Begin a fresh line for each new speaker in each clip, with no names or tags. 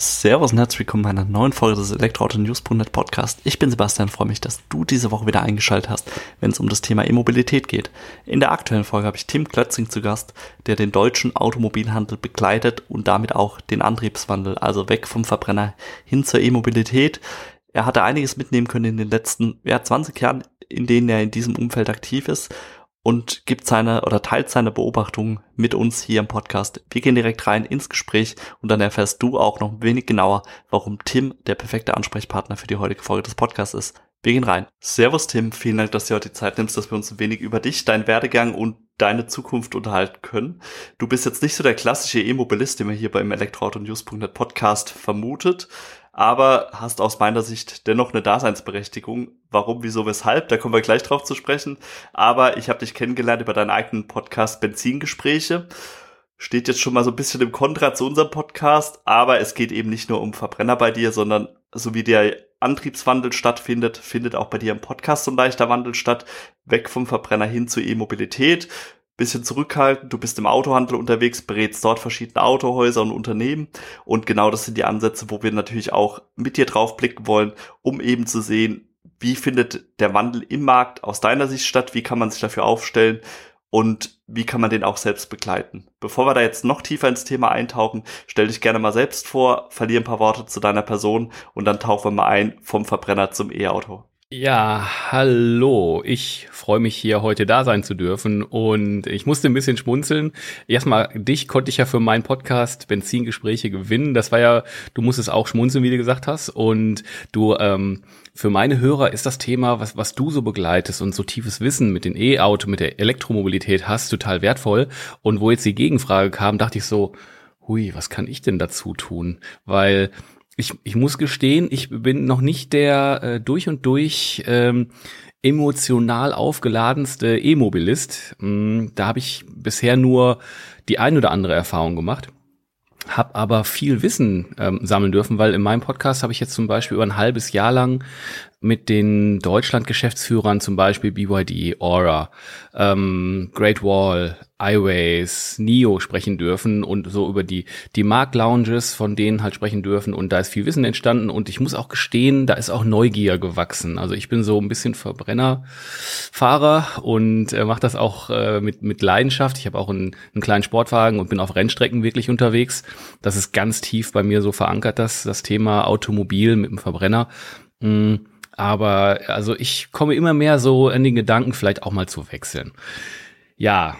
Servus und herzlich willkommen bei einer neuen Folge des Elektroauto News.net Podcast. Ich bin Sebastian, freue mich, dass du diese Woche wieder eingeschaltet hast, wenn es um das Thema E-Mobilität geht. In der aktuellen Folge habe ich Tim Klötzing zu Gast, der den deutschen Automobilhandel begleitet und damit auch den Antriebswandel, also weg vom Verbrenner hin zur E-Mobilität. Er hatte einiges mitnehmen können in den letzten ja, 20 Jahren, in denen er in diesem Umfeld aktiv ist und gibt seine oder teilt seine Beobachtungen mit uns hier im Podcast. Wir gehen direkt rein ins Gespräch und dann erfährst du auch noch ein wenig genauer, warum Tim der perfekte Ansprechpartner für die heutige Folge des Podcasts ist. Wir gehen rein. Servus Tim, vielen Dank, dass du heute die Zeit nimmst, dass wir uns ein wenig über dich, deinen Werdegang und deine Zukunft unterhalten können. Du bist jetzt nicht so der klassische E-Mobilist, den man hier beim Elektroauto-News.net Podcast vermutet, aber hast aus meiner Sicht dennoch eine Daseinsberechtigung. Warum, wieso, weshalb, da kommen wir gleich drauf zu sprechen. Aber ich habe dich kennengelernt über deinen eigenen Podcast Benzingespräche. Steht jetzt schon mal so ein bisschen im Kontra zu unserem Podcast, aber es geht eben nicht nur um Verbrenner bei dir, sondern so wie der Antriebswandel stattfindet, findet auch bei dir im Podcast so ein leichter Wandel statt, weg vom Verbrenner hin zur E-Mobilität bisschen zurückhaltend. Du bist im Autohandel unterwegs, berätst dort verschiedene Autohäuser und Unternehmen. Und genau das sind die Ansätze, wo wir natürlich auch mit dir drauf blicken wollen, um eben zu sehen, wie findet der Wandel im Markt aus deiner Sicht statt, wie kann man sich dafür aufstellen und wie kann man den auch selbst begleiten. Bevor wir da jetzt noch tiefer ins Thema eintauchen, stell dich gerne mal selbst vor, verliere ein paar Worte zu deiner Person und dann tauchen wir mal ein vom Verbrenner zum E-Auto.
Ja, hallo. Ich freue mich hier heute da sein zu dürfen und ich musste ein bisschen schmunzeln. Erstmal, dich konnte ich ja für meinen Podcast Benzingespräche gewinnen. Das war ja, du musstest auch schmunzeln, wie du gesagt hast. Und du, ähm, für meine Hörer ist das Thema, was, was du so begleitest und so tiefes Wissen mit den E-Auto, mit der Elektromobilität hast, total wertvoll. Und wo jetzt die Gegenfrage kam, dachte ich so, hui, was kann ich denn dazu tun? Weil ich, ich muss gestehen, ich bin noch nicht der äh, durch und durch ähm, emotional aufgeladenste E-Mobilist. Mm, da habe ich bisher nur die ein oder andere Erfahrung gemacht habe aber viel Wissen ähm, sammeln dürfen, weil in meinem Podcast habe ich jetzt zum Beispiel über ein halbes Jahr lang mit den Deutschland-Geschäftsführern, zum Beispiel BYD, Aura, ähm, Great Wall, iWays, NIO sprechen dürfen und so über die, die Marktlounges von denen halt sprechen dürfen und da ist viel Wissen entstanden und ich muss auch gestehen, da ist auch Neugier gewachsen. Also ich bin so ein bisschen Verbrennerfahrer und äh, mache das auch äh, mit, mit Leidenschaft. Ich habe auch einen, einen kleinen Sportwagen und bin auf Rennstrecken wirklich unterwegs. Das ist ganz tief bei mir so verankert, das, das Thema Automobil mit dem Verbrenner. Mm aber also ich komme immer mehr so in den Gedanken, vielleicht auch mal zu wechseln. Ja,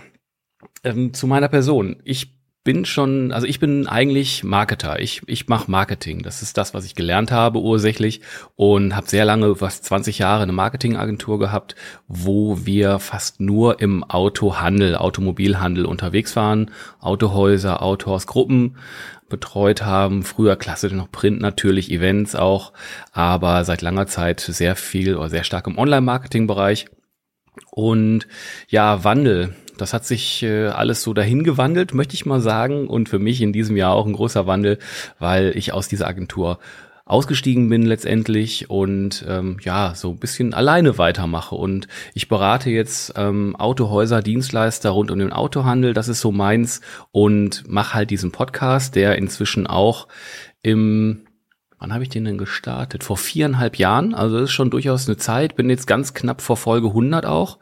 ähm, zu meiner Person. Ich bin schon, also ich bin eigentlich Marketer. Ich, ich mache Marketing. Das ist das, was ich gelernt habe ursächlich und habe sehr lange, fast 20 Jahre eine Marketingagentur gehabt, wo wir fast nur im Autohandel, Automobilhandel unterwegs waren. Autohäuser, Autohausgruppen betreut haben. Früher klassisch noch Print natürlich, Events auch, aber seit langer Zeit sehr viel oder sehr stark im Online-Marketing-Bereich. Und ja, Wandel. Das hat sich äh, alles so dahin gewandelt, möchte ich mal sagen. Und für mich in diesem Jahr auch ein großer Wandel, weil ich aus dieser Agentur ausgestiegen bin letztendlich und ähm, ja, so ein bisschen alleine weitermache. Und ich berate jetzt ähm, Autohäuser, Dienstleister rund um den Autohandel, das ist so meins und mache halt diesen Podcast, der inzwischen auch im Wann habe ich den denn gestartet? Vor viereinhalb Jahren. Also das ist schon durchaus eine Zeit. Bin jetzt ganz knapp vor Folge 100 auch.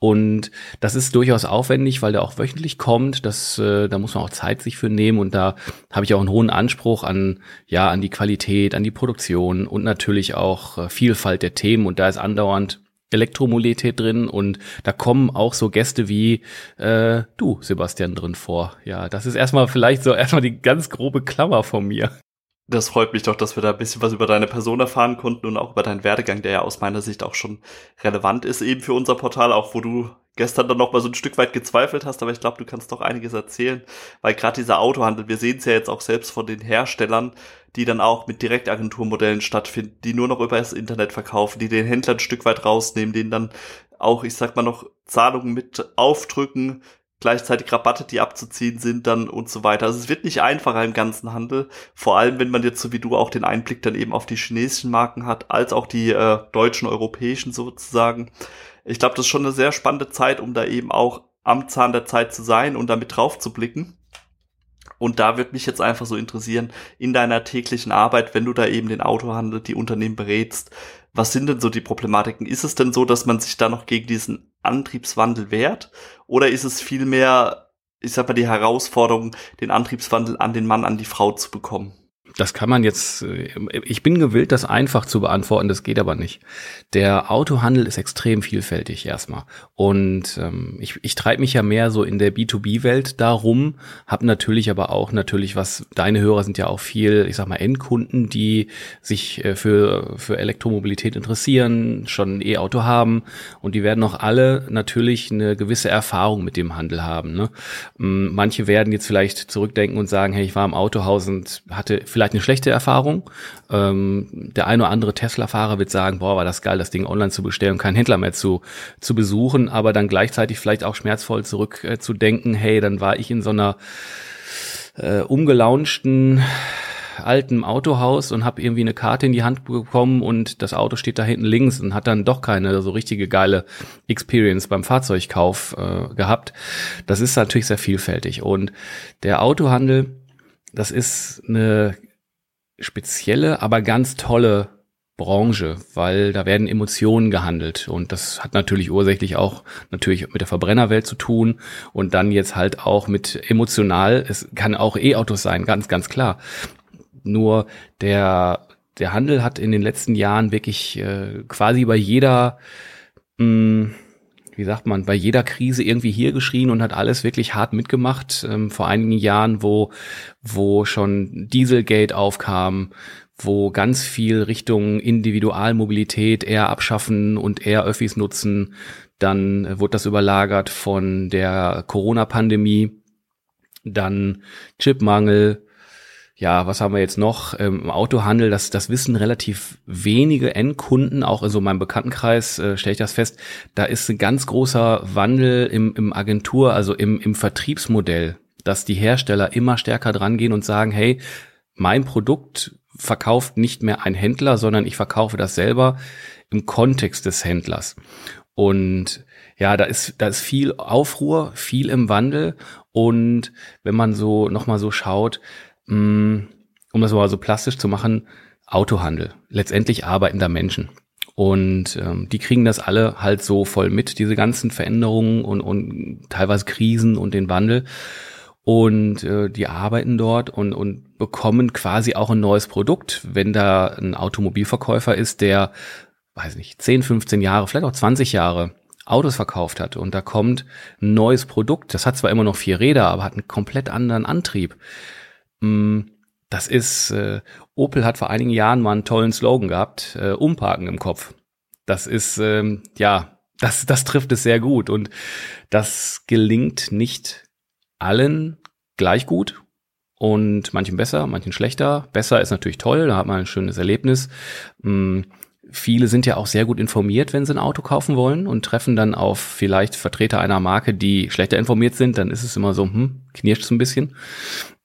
Und das ist durchaus aufwendig, weil der auch wöchentlich kommt. Das, äh, da muss man auch Zeit sich für nehmen. Und da habe ich auch einen hohen Anspruch an, ja, an die Qualität, an die Produktion und natürlich auch äh, Vielfalt der Themen. Und da ist andauernd Elektromobilität drin und da kommen auch so Gäste wie äh, du, Sebastian, drin vor. Ja, das ist erstmal vielleicht so erstmal die ganz grobe Klammer von mir.
Das freut mich doch, dass wir da ein bisschen was über deine Person erfahren konnten und auch über deinen Werdegang, der ja aus meiner Sicht auch schon relevant ist eben für unser Portal, auch wo du gestern dann noch mal so ein Stück weit gezweifelt hast, aber ich glaube, du kannst doch einiges erzählen, weil gerade dieser Autohandel, wir sehen es ja jetzt auch selbst von den Herstellern, die dann auch mit Direktagenturmodellen stattfinden, die nur noch über das Internet verkaufen, die den Händler ein Stück weit rausnehmen, denen dann auch, ich sag mal noch, Zahlungen mit aufdrücken, gleichzeitig Rabatte, die abzuziehen sind dann und so weiter. Also es wird nicht einfacher im ganzen Handel, vor allem wenn man jetzt so wie du auch den Einblick dann eben auf die chinesischen Marken hat, als auch die äh, deutschen, europäischen sozusagen. Ich glaube, das ist schon eine sehr spannende Zeit, um da eben auch am Zahn der Zeit zu sein und damit drauf zu blicken. Und da würde mich jetzt einfach so interessieren, in deiner täglichen Arbeit, wenn du da eben den Autohandel, die Unternehmen berätst, was sind denn so die Problematiken? Ist es denn so, dass man sich da noch gegen diesen Antriebswandel wehrt? Oder ist es vielmehr, ich sag mal, die Herausforderung, den Antriebswandel an den Mann, an die Frau zu bekommen?
Das kann man jetzt, äh, ich bin gewillt, das einfach zu beantworten, das geht aber nicht. Der Autohandel ist extrem vielfältig erstmal. Und ähm, ich, ich treibe mich ja mehr so in der B2B-Welt darum, habe natürlich aber auch natürlich, was deine Hörer sind ja auch viel, ich sag mal, Endkunden, die sich äh, für, für Elektromobilität interessieren, schon ein E-Auto haben und die werden auch alle natürlich eine gewisse Erfahrung mit dem Handel haben. Ne? Manche werden jetzt vielleicht zurückdenken und sagen, hey, ich war im Autohaus und hatte vielleicht vielleicht eine schlechte Erfahrung. Ähm, der eine oder andere Tesla-Fahrer wird sagen, boah, war das geil, das Ding online zu bestellen und keinen Händler mehr zu, zu besuchen, aber dann gleichzeitig vielleicht auch schmerzvoll zurückzudenken, äh, hey, dann war ich in so einer äh, umgelaunchten alten Autohaus und habe irgendwie eine Karte in die Hand bekommen und das Auto steht da hinten links und hat dann doch keine so richtige geile Experience beim Fahrzeugkauf äh, gehabt. Das ist natürlich sehr vielfältig und der Autohandel, das ist eine spezielle, aber ganz tolle Branche, weil da werden Emotionen gehandelt. Und das hat natürlich ursächlich auch natürlich mit der Verbrennerwelt zu tun. Und dann jetzt halt auch mit emotional, es kann auch E-Autos sein, ganz, ganz klar. Nur der, der Handel hat in den letzten Jahren wirklich äh, quasi bei jeder mh, hm, wie sagt man, bei jeder Krise irgendwie hier geschrien und hat alles wirklich hart mitgemacht. Ähm, vor einigen Jahren, wo, wo schon Dieselgate aufkam, wo ganz viel Richtung Individualmobilität eher abschaffen und eher Öffis nutzen. Dann wurde das überlagert von der Corona-Pandemie. Dann Chipmangel, ja, was haben wir jetzt noch? Ähm, Im Autohandel, das, das wissen relativ wenige Endkunden, auch in so meinem Bekanntenkreis äh, stelle ich das fest, da ist ein ganz großer Wandel im, im Agentur, also im, im Vertriebsmodell, dass die Hersteller immer stärker dran gehen und sagen, hey, mein Produkt verkauft nicht mehr ein Händler, sondern ich verkaufe das selber im Kontext des Händlers. Und ja, da ist, da ist viel Aufruhr, viel im Wandel. Und wenn man so nochmal so schaut, um das mal so plastisch zu machen, Autohandel. Letztendlich arbeiten da Menschen. Und ähm, die kriegen das alle halt so voll mit, diese ganzen Veränderungen und, und teilweise Krisen und den Wandel. Und äh, die arbeiten dort und, und bekommen quasi auch ein neues Produkt, wenn da ein Automobilverkäufer ist, der, weiß nicht, 10, 15 Jahre, vielleicht auch 20 Jahre Autos verkauft hat und da kommt ein neues Produkt, das hat zwar immer noch vier Räder, aber hat einen komplett anderen Antrieb Mm, das ist, äh, Opel hat vor einigen Jahren mal einen tollen Slogan gehabt, äh, umparken im Kopf. Das ist, ähm, ja, das, das trifft es sehr gut und das gelingt nicht allen gleich gut und manchen besser, manchen schlechter. Besser ist natürlich toll, da hat man ein schönes Erlebnis. Mm, viele sind ja auch sehr gut informiert, wenn sie ein Auto kaufen wollen und treffen dann auf vielleicht Vertreter einer Marke, die schlechter informiert sind, dann ist es immer so, hm, knirscht es ein bisschen.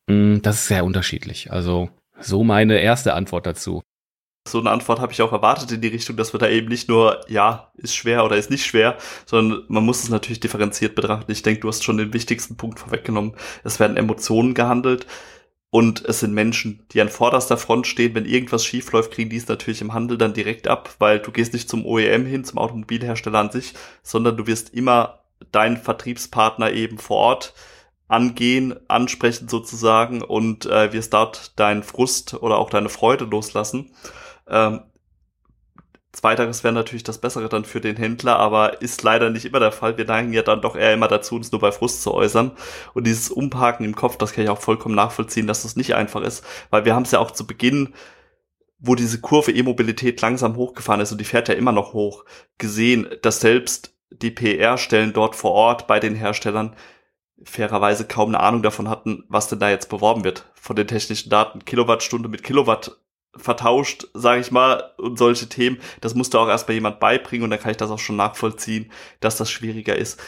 Mm, das ist sehr unterschiedlich. Also so meine erste Antwort dazu.
So eine Antwort habe ich auch erwartet in die Richtung, dass wir da eben nicht nur, ja, ist schwer oder ist nicht schwer, sondern man muss es natürlich differenziert betrachten. Ich denke, du hast schon den wichtigsten Punkt vorweggenommen. Es werden Emotionen gehandelt und es sind Menschen, die an vorderster Front stehen. Wenn irgendwas schief läuft, kriegen die es natürlich im Handel dann direkt ab, weil du gehst nicht zum OEM hin, zum Automobilhersteller an sich, sondern du wirst immer deinen Vertriebspartner eben vor Ort angehen, ansprechen sozusagen und äh, wirst dort deinen Frust oder auch deine Freude loslassen. Ähm, Zweiteres wäre natürlich das Bessere dann für den Händler, aber ist leider nicht immer der Fall. Wir neigen ja dann doch eher immer dazu, uns nur bei Frust zu äußern. Und dieses Umparken im Kopf, das kann ich auch vollkommen nachvollziehen, dass das nicht einfach ist, weil wir haben es ja auch zu Beginn wo diese Kurve E-Mobilität langsam hochgefahren ist und die fährt ja immer noch hoch, gesehen, dass selbst die PR-Stellen dort vor Ort bei den Herstellern fairerweise kaum eine Ahnung davon hatten, was denn da jetzt beworben wird von den technischen Daten. Kilowattstunde mit Kilowatt vertauscht, sage ich mal, und solche Themen. Das musste auch erstmal jemand beibringen und dann kann ich das auch schon nachvollziehen, dass das schwieriger ist.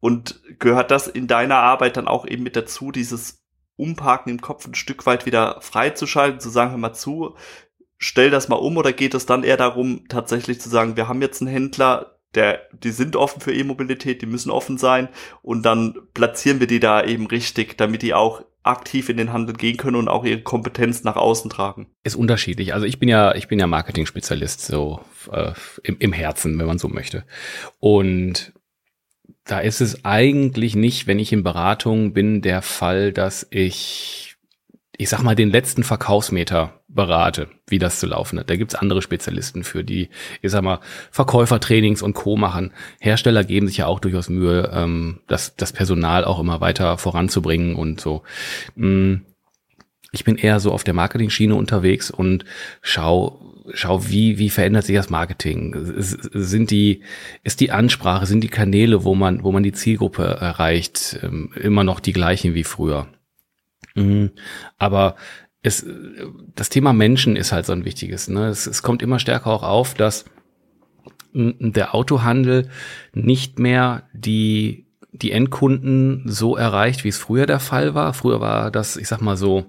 Und gehört das in deiner Arbeit dann auch eben mit dazu, dieses Umparken im Kopf ein Stück weit wieder freizuschalten, zu sagen, hör mal zu, stell das mal um oder geht es dann eher darum, tatsächlich zu sagen, wir haben jetzt einen Händler, der, die sind offen für E-Mobilität, die müssen offen sein und dann platzieren wir die da eben richtig, damit die auch aktiv in den Handel gehen können und auch ihre Kompetenz nach außen tragen.
Ist unterschiedlich. Also ich bin ja, ich bin ja Marketing-Spezialist, so äh, im, im Herzen, wenn man so möchte. Und da ist es eigentlich nicht, wenn ich in Beratung bin, der Fall, dass ich ich sag mal, den letzten Verkaufsmeter berate, wie das zu laufen hat. Da gibt's andere Spezialisten für, die, ich sag mal, Verkäufertrainings und Co. machen. Hersteller geben sich ja auch durchaus Mühe, ähm, das, das Personal auch immer weiter voranzubringen und so. Mm, ich bin eher so auf der Marketing-Schiene unterwegs und schau, schau, wie, wie verändert sich das Marketing? Sind die, ist die Ansprache, sind die Kanäle, wo man, wo man die Zielgruppe erreicht, ähm, immer noch die gleichen wie früher? Mhm. Aber es, das Thema Menschen ist halt so ein wichtiges. Ne? Es, es kommt immer stärker auch auf, dass der Autohandel nicht mehr die, die Endkunden so erreicht, wie es früher der Fall war. Früher war das, ich sag mal so,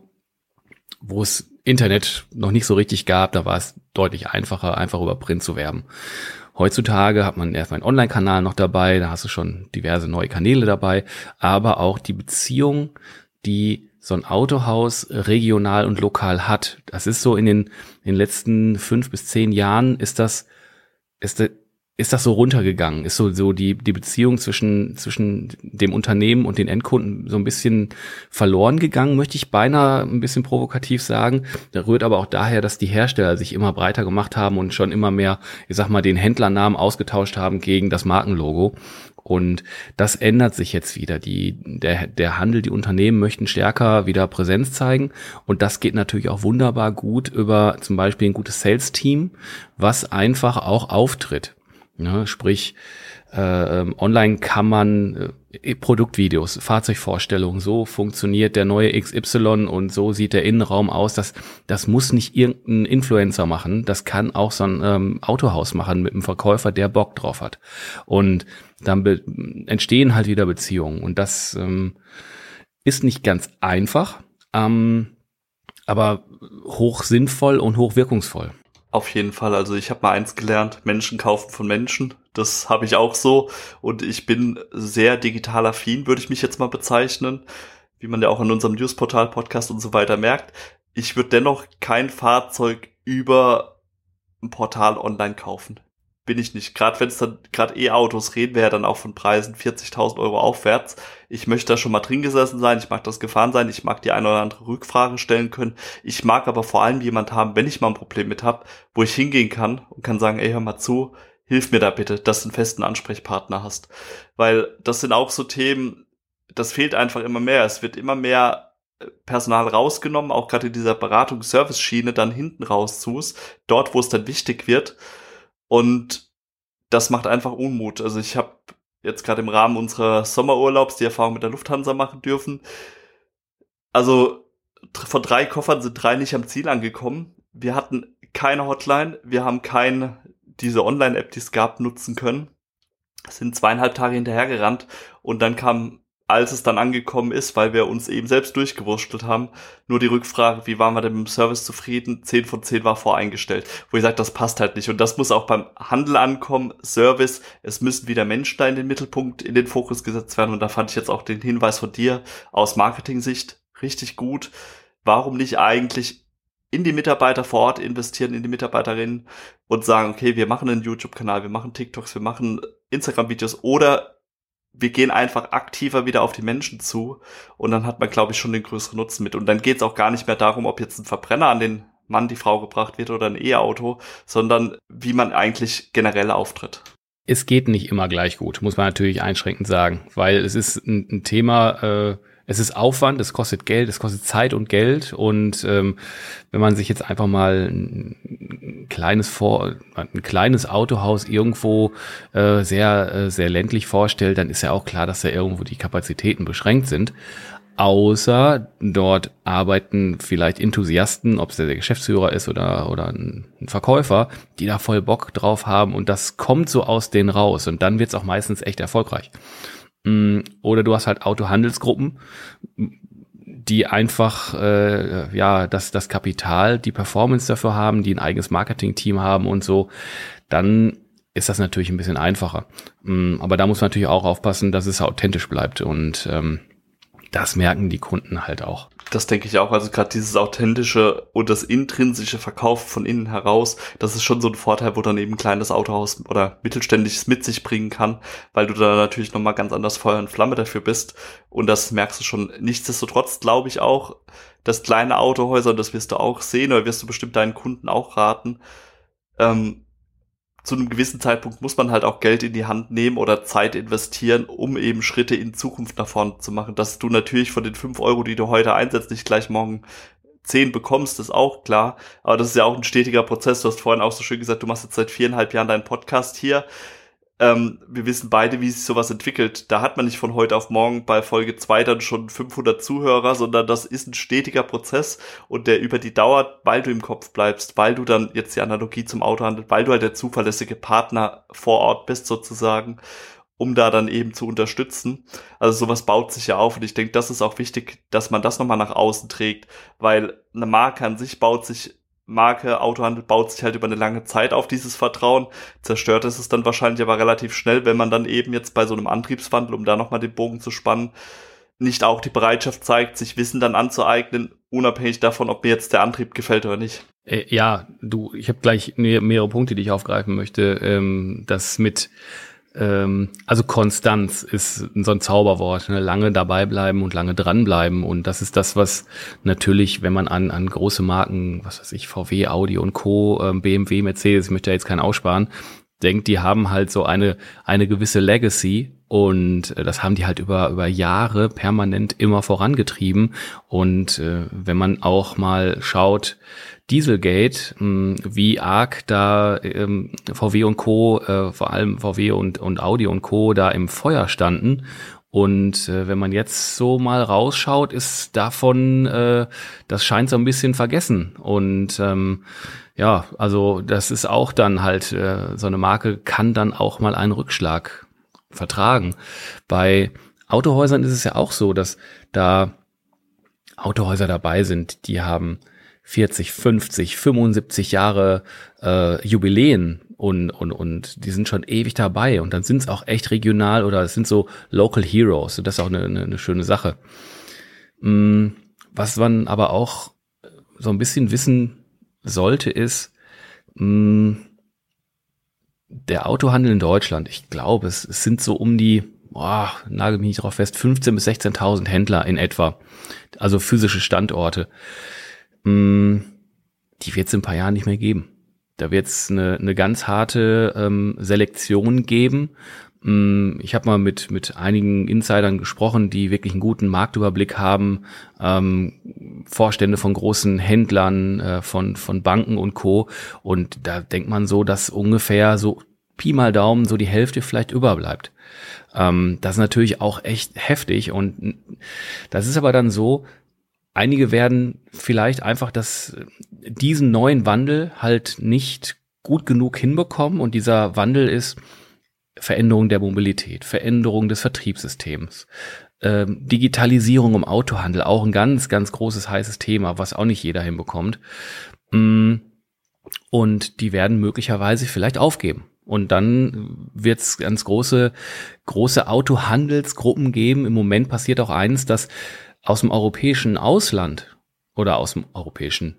wo es Internet noch nicht so richtig gab, da war es deutlich einfacher, einfach über Print zu werben. Heutzutage hat man erstmal einen Online-Kanal noch dabei, da hast du schon diverse neue Kanäle dabei, aber auch die Beziehung, die so ein Autohaus regional und lokal hat. Das ist so in den, in den letzten fünf bis zehn Jahren ist das, ist, ist das so runtergegangen? Ist so, so die, die Beziehung zwischen, zwischen dem Unternehmen und den Endkunden so ein bisschen verloren gegangen, möchte ich beinahe ein bisschen provokativ sagen. Da rührt aber auch daher, dass die Hersteller sich immer breiter gemacht haben und schon immer mehr, ich sag mal, den Händlernamen ausgetauscht haben gegen das Markenlogo. Und das ändert sich jetzt wieder. Die, der, der Handel, die Unternehmen möchten stärker wieder Präsenz zeigen. Und das geht natürlich auch wunderbar gut über zum Beispiel ein gutes Sales-Team, was einfach auch auftritt. Ja, sprich, äh, ähm, online kann man äh, Produktvideos, Fahrzeugvorstellungen, so funktioniert der neue XY und so sieht der Innenraum aus. Das, das muss nicht irgendein Influencer machen. Das kann auch so ein ähm, Autohaus machen mit einem Verkäufer, der Bock drauf hat. Und dann entstehen halt wieder Beziehungen. Und das ähm, ist nicht ganz einfach, ähm, aber hoch sinnvoll und hoch wirkungsvoll.
Auf jeden Fall. Also ich habe mal eins gelernt, Menschen kaufen von Menschen. Das habe ich auch so. Und ich bin sehr digital affin, würde ich mich jetzt mal bezeichnen. Wie man ja auch in unserem Newsportal-Podcast und so weiter merkt. Ich würde dennoch kein Fahrzeug über ein Portal online kaufen bin ich nicht. Gerade wenn es dann, gerade E-Autos reden wir ja dann auch von Preisen 40.000 Euro aufwärts. Ich möchte da schon mal drin gesessen sein, ich mag das gefahren sein, ich mag die eine oder andere Rückfrage stellen können. Ich mag aber vor allem jemand haben, wenn ich mal ein Problem mit habe, wo ich hingehen kann und kann sagen, ey, hör mal zu, hilf mir da bitte, dass du einen festen Ansprechpartner hast. Weil das sind auch so Themen, das fehlt einfach immer mehr. Es wird immer mehr äh, Personal rausgenommen, auch gerade in dieser Beratungs-Service-Schiene dann hinten raus zu, dort, wo es dann wichtig wird. Und das macht einfach Unmut. Also ich habe jetzt gerade im Rahmen unserer Sommerurlaubs die Erfahrung mit der Lufthansa machen dürfen. Also von drei Koffern sind drei nicht am Ziel angekommen. Wir hatten keine Hotline, wir haben keine diese Online-App, die es gab, nutzen können. Sind zweieinhalb Tage hinterhergerannt und dann kam als es dann angekommen ist, weil wir uns eben selbst durchgewurschtelt haben, nur die Rückfrage, wie waren wir denn mit dem Service zufrieden? 10 von 10 war voreingestellt. Wo ich sage, das passt halt nicht. Und das muss auch beim Handel ankommen, Service. Es müssen wieder Menschen da in den Mittelpunkt, in den Fokus gesetzt werden. Und da fand ich jetzt auch den Hinweis von dir aus Marketing-Sicht richtig gut. Warum nicht eigentlich in die Mitarbeiter vor Ort investieren, in die Mitarbeiterinnen und sagen, okay, wir machen einen YouTube-Kanal, wir machen TikToks, wir machen Instagram-Videos oder wir gehen einfach aktiver wieder auf die Menschen zu und dann hat man, glaube ich, schon den größeren Nutzen mit. Und dann geht es auch gar nicht mehr darum, ob jetzt ein Verbrenner an den Mann, die Frau gebracht wird oder ein E-Auto, sondern wie man eigentlich generell auftritt.
Es geht nicht immer gleich gut, muss man natürlich einschränkend sagen, weil es ist ein, ein Thema, äh, es ist Aufwand, es kostet Geld, es kostet Zeit und Geld. Und ähm, wenn man sich jetzt einfach mal ein kleines Vor ein kleines Autohaus irgendwo äh, sehr, äh, sehr ländlich vorstellt, dann ist ja auch klar, dass da irgendwo die Kapazitäten beschränkt sind. Außer dort arbeiten vielleicht Enthusiasten, ob es der Geschäftsführer ist oder, oder ein Verkäufer, die da voll Bock drauf haben und das kommt so aus denen raus und dann wird es auch meistens echt erfolgreich. Mm, oder du hast halt Autohandelsgruppen, die einfach äh, ja das das Kapital, die Performance dafür haben, die ein eigenes Marketing-Team haben und so, dann ist das natürlich ein bisschen einfacher. Mm, aber da muss man natürlich auch aufpassen, dass es authentisch bleibt und ähm, das merken die Kunden halt auch.
Das denke ich auch. Also gerade dieses authentische und das intrinsische Verkaufen von innen heraus, das ist schon so ein Vorteil, wo dann eben ein kleines Autohaus oder mittelständisches mit sich bringen kann, weil du da natürlich nochmal ganz anders Feuer und Flamme dafür bist. Und das merkst du schon. Nichtsdestotrotz glaube ich auch, dass kleine Autohäuser, und das wirst du auch sehen, oder wirst du bestimmt deinen Kunden auch raten, ähm, zu einem gewissen Zeitpunkt muss man halt auch Geld in die Hand nehmen oder Zeit investieren, um eben Schritte in Zukunft nach vorne zu machen. Dass du natürlich von den fünf Euro, die du heute einsetzt, nicht gleich morgen zehn bekommst, ist auch klar. Aber das ist ja auch ein stetiger Prozess. Du hast vorhin auch so schön gesagt, du machst jetzt seit viereinhalb Jahren deinen Podcast hier. Ähm, wir wissen beide, wie sich sowas entwickelt. Da hat man nicht von heute auf morgen bei Folge zwei dann schon 500 Zuhörer, sondern das ist ein stetiger Prozess und der über die Dauer, weil du im Kopf bleibst, weil du dann jetzt die Analogie zum Auto handelt, weil du halt der zuverlässige Partner vor Ort bist sozusagen, um da dann eben zu unterstützen. Also sowas baut sich ja auf und ich denke, das ist auch wichtig, dass man das nochmal nach außen trägt, weil eine Marke an sich baut sich Marke Autohandel baut sich halt über eine lange Zeit auf dieses Vertrauen. Zerstört ist es dann wahrscheinlich aber relativ schnell, wenn man dann eben jetzt bei so einem Antriebswandel, um da nochmal den Bogen zu spannen, nicht auch die Bereitschaft zeigt, sich Wissen dann anzueignen, unabhängig davon, ob mir jetzt der Antrieb gefällt oder nicht.
Äh, ja, du, ich habe gleich mehrere Punkte, die ich aufgreifen möchte. Ähm, das mit ähm, also Konstanz ist so ein Zauberwort, ne? lange dabei bleiben und lange dranbleiben und das ist das, was natürlich, wenn man an, an große Marken, was weiß ich, VW, Audi und Co., ähm, BMW, Mercedes, ich möchte da jetzt keinen aussparen, denkt, die haben halt so eine, eine gewisse Legacy und äh, das haben die halt über, über Jahre permanent immer vorangetrieben und äh, wenn man auch mal schaut, Dieselgate, hm, wie arg da ähm, VW und Co., äh, vor allem VW und, und Audi und Co. da im Feuer standen. Und äh, wenn man jetzt so mal rausschaut, ist davon, äh, das scheint so ein bisschen vergessen. Und ähm, ja, also das ist auch dann halt, äh, so eine Marke kann dann auch mal einen Rückschlag vertragen. Bei Autohäusern ist es ja auch so, dass da Autohäuser dabei sind, die haben 40, 50, 75 Jahre äh, Jubiläen und, und, und die sind schon ewig dabei und dann sind es auch echt regional oder es sind so Local Heroes und das ist auch eine, eine, eine schöne Sache. Mm, was man aber auch so ein bisschen wissen sollte, ist, mh, mm, der Autohandel in Deutschland, ich glaube, es, es sind so um die, boah, nagel mich nicht drauf fest, 15.000 bis 16.000 Händler in etwa, also physische Standorte mh, mm, die wird es in ein paar Jahren nicht mehr geben. Da wird es eine, eine ganz harte ähm, Selektion geben. Mm, ich habe mal mit, mit einigen Insidern gesprochen, die wirklich einen guten Marktüberblick haben, ähm, Vorstände von großen Händlern, äh, von, von Banken und Co. Und da denkt man so, dass ungefähr so Pi mal Daumen so die Hälfte vielleicht überbleibt. Ähm, das ist natürlich auch echt heftig und das ist aber dann so, Einige werden vielleicht einfach das, diesen neuen Wandel halt nicht gut genug hinbekommen und dieser Wandel ist Veränderung der Mobilität, Veränderung des Vertriebssystems, ähm, Digitalisierung im Autohandel, auch ein ganz, ganz großes heißes Thema, was auch nicht jeder hinbekommt. Mm, und die werden möglicherweise vielleicht aufgeben. Und dann wird es ganz große, große Autohandelsgruppen geben. Im Moment passiert auch eins, dass aus dem europäischen Ausland oder aus dem europäischen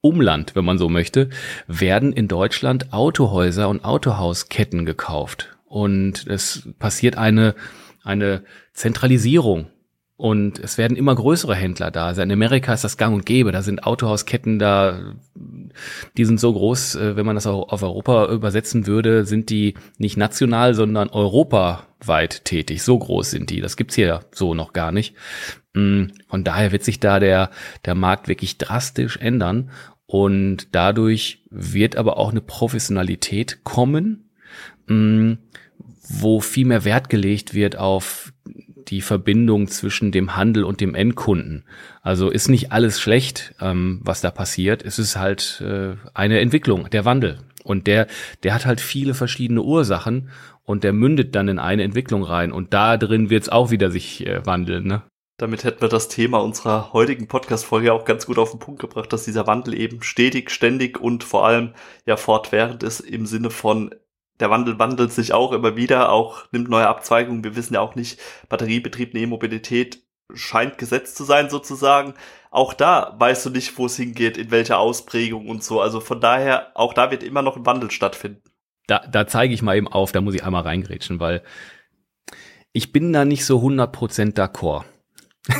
Umland, wenn man so möchte, werden in Deutschland Autohäuser und Autohausketten gekauft. Und es passiert eine, eine Zentralisierung und es werden immer größere Händler da. Also in Amerika ist das gang und gäbe. Da sind Autohausketten da, die sind so groß, äh, wenn man das auch auf Europa übersetzen würde, sind die nicht national, sondern europaweit tätig. So groß sind die. Das gibt's hier so noch gar nicht. Mm, von daher wird sich da der, der Markt wirklich drastisch ändern. Und dadurch wird aber auch eine Professionalität kommen, mm, wo viel mehr Wert gelegt wird auf die Verbindung zwischen dem Handel und dem Endkunden. Also ist nicht alles schlecht, ähm, was da passiert. Es ist halt äh, eine Entwicklung, der Wandel. Und der, der hat halt viele verschiedene Ursachen und der mündet dann in eine Entwicklung rein. Und da drin wird es auch wieder sich äh, wandeln, ne?
Damit hätten wir das Thema unserer heutigen Podcast-Folge auch ganz gut auf den Punkt gebracht, dass dieser Wandel eben stetig, ständig und vor allem ja fortwährend ist im Sinne von der Wandel wandelt sich auch immer wieder, auch nimmt neue Abzweigungen. Wir wissen ja auch nicht, batteriebetriebene E-Mobilität scheint gesetzt zu sein sozusagen. Auch da weißt du nicht, wo es hingeht, in welcher Ausprägung und so. Also von daher, auch da wird immer noch ein Wandel stattfinden.
Da, da zeige ich mal eben auf, da muss ich einmal reingrätschen, weil ich bin da nicht so 100% d'accord.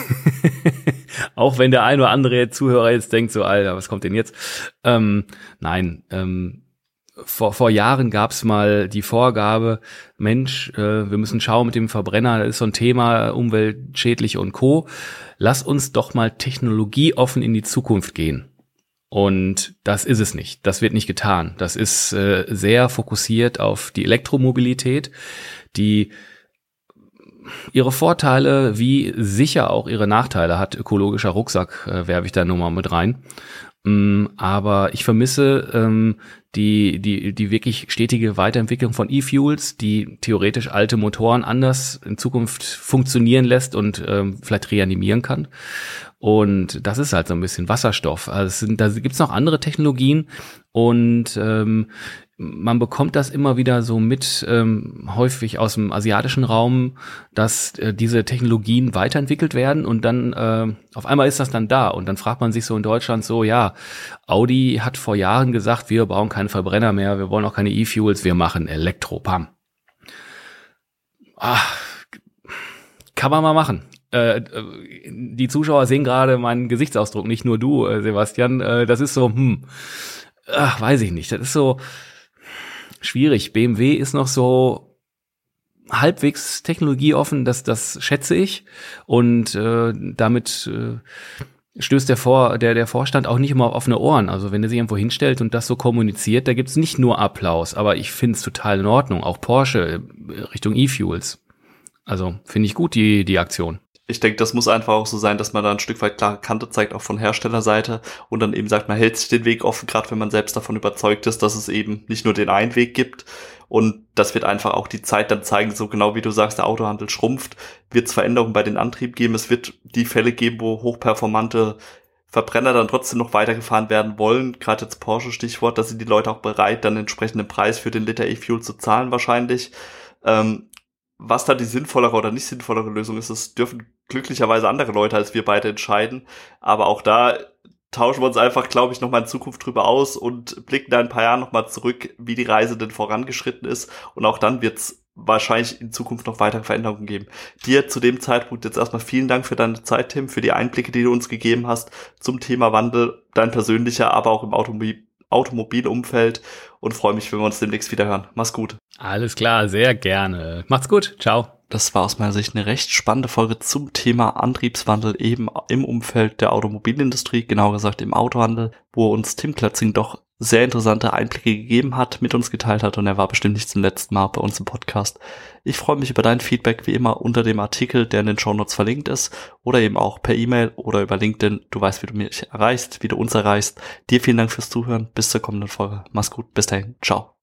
Auch wenn der ein oder andere Zuhörer jetzt denkt, so, Alter, was kommt denn jetzt? Ähm, nein, ähm, vor, vor Jahren gab es mal die Vorgabe, Mensch, äh, wir müssen schauen mit dem Verbrenner, das ist so ein Thema, umweltschädlich und Co. Lass uns doch mal technologieoffen in die Zukunft gehen. Und das ist es nicht. Das wird nicht getan. Das ist äh, sehr fokussiert auf die Elektromobilität, die ihre Vorteile wie sicher auch ihre Nachteile hat. Ökologischer Rucksack äh, werfe ich da nur mal mit rein. Mm, aber ich vermisse ähm, die, die, die wirklich stetige Weiterentwicklung von E-Fuels, die theoretisch alte Motoren anders in Zukunft funktionieren lässt und ähm, vielleicht reanimieren kann. Und das ist halt so ein bisschen Wasserstoff. Also es sind, da gibt's noch andere Technologien und ähm, man bekommt das immer wieder so mit, ähm, häufig aus dem asiatischen Raum, dass äh, diese Technologien weiterentwickelt werden und dann äh, auf einmal ist das dann da und dann fragt man sich so in Deutschland so, ja, Audi hat vor Jahren gesagt, wir bauen keine Verbrenner mehr, wir wollen auch keine E-Fuels, wir machen Elektro, pam. Ah, kann man mal machen. Äh, die Zuschauer sehen gerade meinen Gesichtsausdruck, nicht nur du, äh, Sebastian. Äh, das ist so, hm, ach, weiß ich nicht. Das ist so, schwierig. BMW ist noch so halbwegs technologieoffen, das, das schätze ich. Und äh, damit äh, stößt der, Vor, der, der Vorstand auch nicht immer auf offene Ohren. Also wenn er sich irgendwo hinstellt und das so kommuniziert, da gibt's nicht nur Applaus, aber ich finde es total in Ordnung. Auch Porsche äh, Richtung E-Fuels. Also finde ich gut, die, die Aktion
ich denke, das muss einfach auch so sein, dass man da ein Stück weit klare Kante zeigt, auch von Herstellerseite und dann eben sagt, man hält sich den Weg offen, gerade wenn man selbst davon überzeugt ist, dass es eben nicht nur den einen Weg gibt. Und das wird einfach auch die Zeit dann zeigen, so genau wie du sagst, der Autohandel schrumpft, wird es Veränderungen bei den Antrieb geben, es wird die Fälle geben, wo hochperformante Verbrenner dann trotzdem noch weitergefahren werden wollen. Gerade jetzt Porsche Stichwort, da sind die Leute auch bereit, dann entsprechenden Preis für den Liter E-Fuel zu zahlen wahrscheinlich. Ähm, was da die sinnvollere oder nicht sinnvollere Lösung ist, das dürfen glücklicherweise andere Leute als wir beide entscheiden. Aber auch da tauschen wir uns einfach, glaube ich, nochmal in Zukunft drüber aus und blicken da ein paar Jahre nochmal zurück, wie die Reise denn vorangeschritten ist. Und auch dann wird es wahrscheinlich in Zukunft noch weitere Veränderungen geben. Dir zu dem Zeitpunkt jetzt erstmal vielen Dank für deine Zeit, Tim, für die Einblicke, die du uns gegeben hast zum Thema Wandel, dein persönlicher, aber auch im Automobil Automobilumfeld und freue mich, wenn wir uns demnächst wieder hören. Mach's gut.
Alles klar, sehr gerne. Macht's gut. Ciao.
Das war aus meiner Sicht eine recht spannende Folge zum Thema Antriebswandel eben im Umfeld der Automobilindustrie, genau gesagt im Autohandel, wo uns Tim Klötzing doch sehr interessante Einblicke gegeben hat, mit uns geteilt hat und er war bestimmt nicht zum letzten Mal bei uns im Podcast. Ich freue mich über dein Feedback wie immer unter dem Artikel, der in den Show Notes verlinkt ist oder eben auch per E-Mail oder über LinkedIn. Du weißt, wie du mich erreichst, wie du uns erreichst. Dir vielen Dank fürs Zuhören. Bis zur kommenden Folge. Mach's gut. Bis dahin. Ciao.